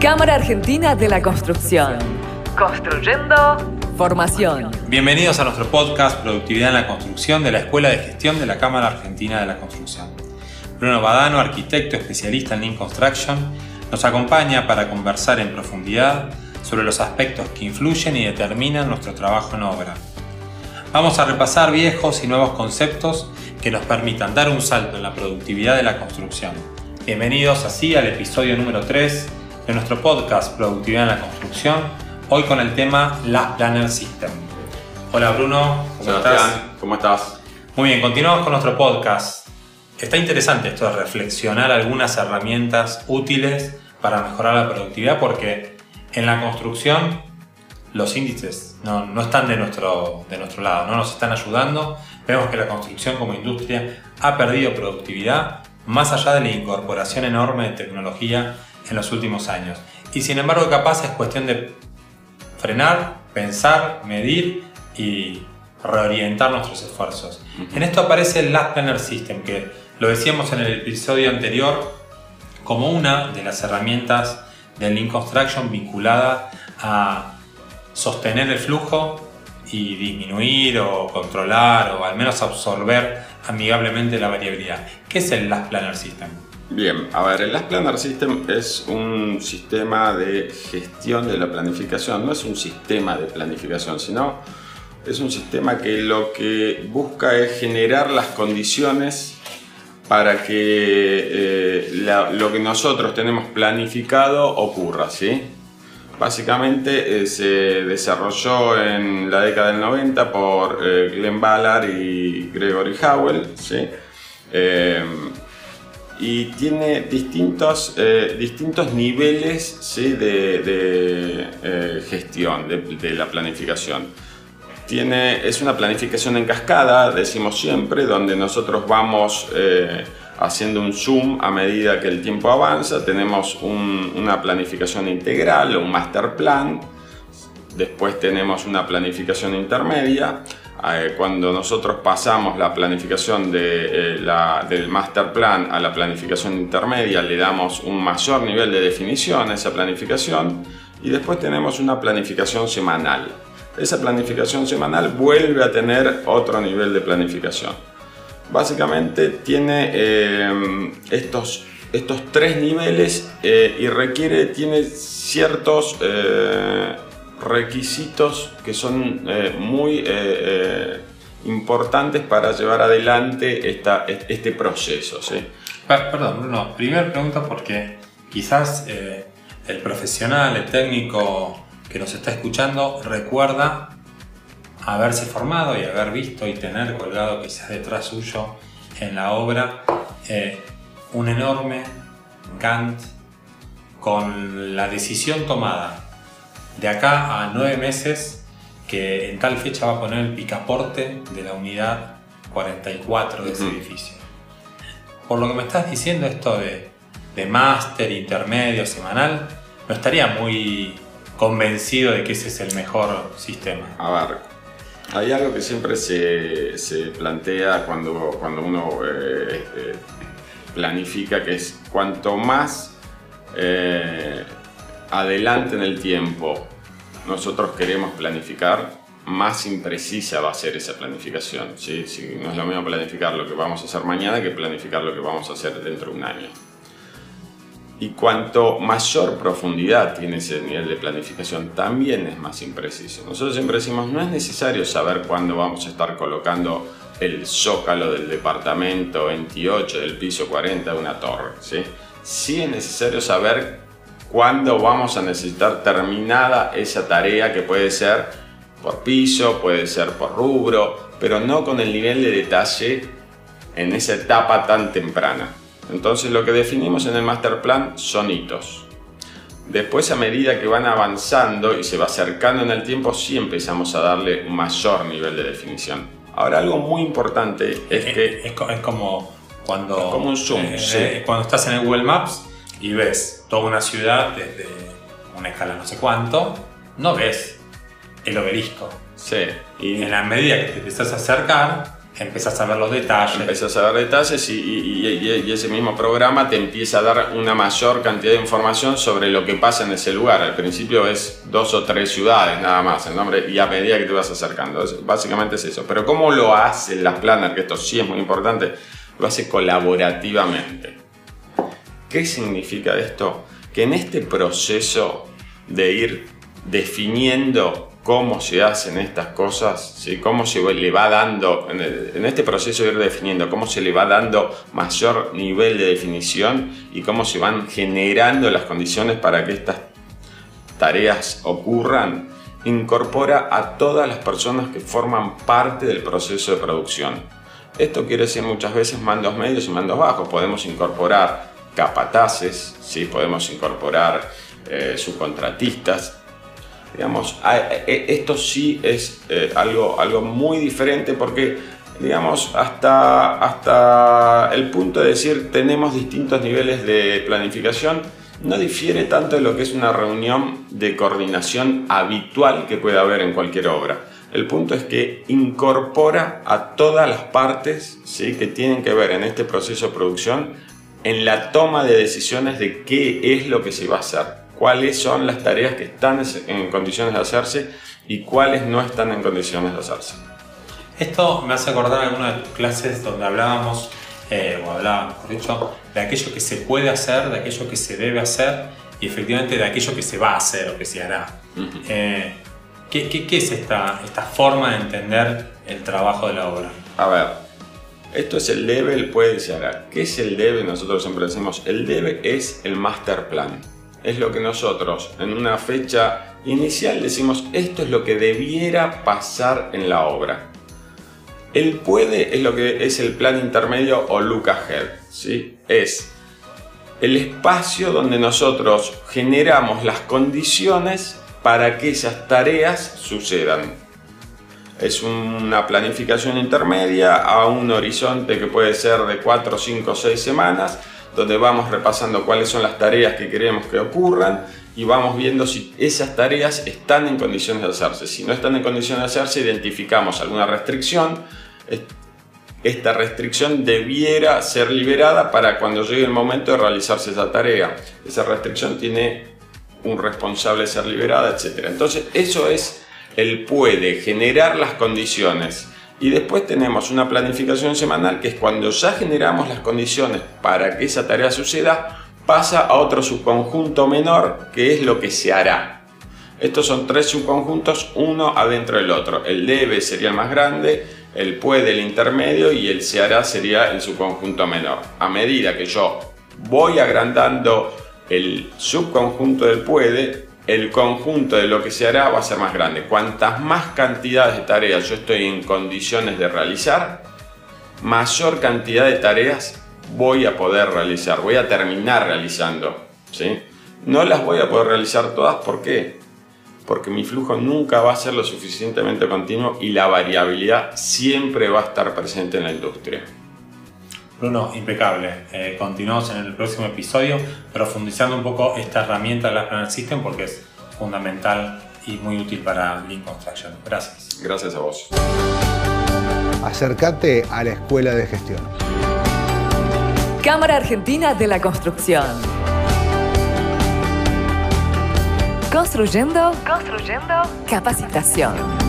Cámara Argentina de la Construcción. Construyendo formación. Bienvenidos a nuestro podcast Productividad en la Construcción de la Escuela de Gestión de la Cámara Argentina de la Construcción. Bruno Badano, arquitecto especialista en Lean Construction, nos acompaña para conversar en profundidad sobre los aspectos que influyen y determinan nuestro trabajo en obra. Vamos a repasar viejos y nuevos conceptos que nos permitan dar un salto en la productividad de la construcción. Bienvenidos así al episodio número 3 de nuestro podcast Productividad en la Construcción, hoy con el tema Last Planner System. Hola Bruno, ¿cómo estás? ¿Cómo estás? Muy bien, continuamos con nuestro podcast. Está interesante esto de reflexionar algunas herramientas útiles para mejorar la productividad porque en la construcción los índices no, no, están de nuestro, de nuestro lado, no nos están ayudando. Vemos que la construcción como industria ha perdido productividad más allá de la incorporación enorme de tecnología en los últimos años. Y sin embargo, capaz es cuestión de frenar, pensar, medir y reorientar nuestros esfuerzos. En esto aparece el Last Planner System, que lo decíamos en el episodio anterior, como una de las herramientas del Lean Construction vinculada a sostener el flujo y disminuir o controlar o al menos absorber amigablemente la variabilidad. ¿Qué es el Last Planner System? Bien, a ver, el Last Planner System es un sistema de gestión de la planificación, no es un sistema de planificación, sino es un sistema que lo que busca es generar las condiciones para que eh, lo que nosotros tenemos planificado ocurra, ¿sí? Básicamente eh, se desarrolló en la década del 90 por eh, Glenn Ballard y Gregory Howell, ¿sí? Y tiene distintos, distintos niveles de, gestión de, la planificación. Tiene, es una planificación en cascada, decimos siempre, donde nosotros vamos haciendo un zoom a medida que el tiempo avanza. Tenemos una planificación integral, un master plan. Después tenemos una planificación intermedia. Eh, cuando nosotros pasamos la planificación de, eh, del master plan a la planificación intermedia, le damos un mayor nivel de definición a esa planificación. Y después tenemos una planificación semanal. Esa planificación semanal vuelve a tener otro nivel de planificación básicamente tiene eh, estos, estos tres niveles eh, y requiere, tiene ciertos eh, requisitos que son muy importantes para llevar adelante este proceso. ¿sí? Perdón, no, primera pregunta porque quizás el profesional, el técnico que nos está escuchando recuerda haberse formado y haber visto y tener colgado quizás detrás suyo en la obra eh, un enorme Gantt con la decisión tomada de acá a nueve meses que en tal fecha va a poner el picaporte de la unidad 44 de ese edificio. Por lo que me estás diciendo esto de, de máster, intermedio, semanal, no estaría muy convencido de que ese es el mejor sistema. A ver, hay algo que siempre se, se plantea cuando, cuando uno eh, eh, planifica, que es cuanto más eh, adelante en el tiempo nosotros queremos planificar, más imprecisa va a ser esa planificación. ¿sí? no es lo mismo planificar lo que vamos a hacer mañana que planificar lo que vamos a hacer dentro de un año. Y cuanto mayor profundidad tiene ese nivel de planificación, también es más impreciso. Nosotros siempre decimos, no es necesario saber cuándo vamos a estar colocando el zócalo del departamento 28 del piso 40 de una torre. ¿sí? sí es necesario saber cuándo vamos a necesitar terminada esa tarea que puede ser por piso, puede ser por rubro, pero no con el nivel de detalle en esa etapa tan temprana. Entonces lo que definimos en el master plan son hitos. Después a medida que van avanzando y se va acercando en el tiempo, sí empezamos a darle un mayor nivel de definición. Ahora algo muy importante es, que... Es, como cuando... como un zoom, eh, Cuando estás en el Google Maps y ves toda una ciudad desde una escala no sé cuánto, no ves el obelisco. Sí. Y en la medida que te empiezas a acercar, Empezás a ver los detalles. Empezás a ver detalles y, ese mismo programa te empieza a dar una mayor cantidad de información sobre lo que pasa en ese lugar. Al principio es dos o tres ciudades nada más el nombre y a medida que te vas acercando. básicamente es eso. Pero ¿cómo lo hacen las planners? Que esto sí es muy importante. Lo hace colaborativamente. ¿Qué significa esto? Que en este proceso de ir definiendo cómo se hacen estas cosas, cómo se le va dando, en, este proceso de ir definiendo, cómo se le va dando mayor nivel de definición y cómo se van generando las condiciones para que estas tareas ocurran, incorpora a todas las personas que forman parte del proceso de producción. Esto quiere decir muchas veces mandos medios y mandos bajos. Podemos incorporar capataces, ¿sí? podemos incorporar eh, subcontratistas, Digamos, e, esto sí es eh, algo, algo muy diferente porque, digamos, hasta, hasta el punto de decir tenemos distintos niveles de planificación, no difiere tanto de lo que es una reunión de coordinación habitual que puede haber en cualquier obra. El punto es que incorpora a todas las partes ¿sí? que tienen que ver en este proceso de producción en la toma de decisiones de qué es lo que se va a hacer cuáles son las tareas que están en condiciones de hacerse y cuáles no están en condiciones de hacerse. Esto me hace acordar algunas de tus clases donde hablábamos, eh, o hablábamos, por dicho, de aquello que se puede hacer, de aquello que se debe hacer y efectivamente de aquello que se va a hacer o que se hará. Eh, ¿qué, qué, es esta, esta forma de entender el trabajo de la obra? A ver, esto es el debe, el puede y se hará. ¿Qué es el debe? Nosotros siempre decimos, el debe es el master plan es lo que nosotros en una fecha inicial decimos esto es lo que debiera pasar en la obra. El puede es lo que es el plan intermedio o look ahead, ¿sí? Es el espacio donde nosotros generamos las condiciones para que esas tareas sucedan. Es una planificación intermedia a un horizonte que puede ser de 4, 5, 6 semanas donde vamos repasando cuáles son las tareas que queremos que ocurran y vamos viendo si esas tareas están en condiciones de hacerse. Si no están en condiciones de hacerse, identificamos alguna restricción. Esta restricción debiera ser liberada para cuando llegue el momento de realizarse esa tarea. Esa restricción tiene un responsable de ser liberada, etc. Entonces, eso es el puede generar las condiciones y después tenemos una planificación semanal que es cuando ya generamos las condiciones para que esa tarea suceda, pasa a otro subconjunto menor que es lo que se hará. Estos son tres subconjuntos, uno adentro del otro. El debe sería el más grande, el puede el intermedio y el se hará sería el subconjunto menor. A medida que yo voy agrandando el subconjunto del puede, el conjunto de lo que se hará va a ser más grande. Cuantas más cantidades de tareas yo estoy en condiciones de realizar, mayor cantidad de tareas voy a poder realizar, voy a terminar realizando. ¿sí? No las voy a poder realizar todas, ¿por qué? Porque mi flujo nunca va a ser lo suficientemente continuo y la variabilidad siempre va a estar presente en la industria. Bruno, impecable. Eh, continuamos en el próximo episodio profundizando un poco esta herramienta de la Planner System porque es fundamental y muy útil para Lean Construction. Gracias. Gracias a vos. Acércate a la Escuela de Gestión. Cámara Argentina de la Construcción. Construyendo, construyendo capacitación.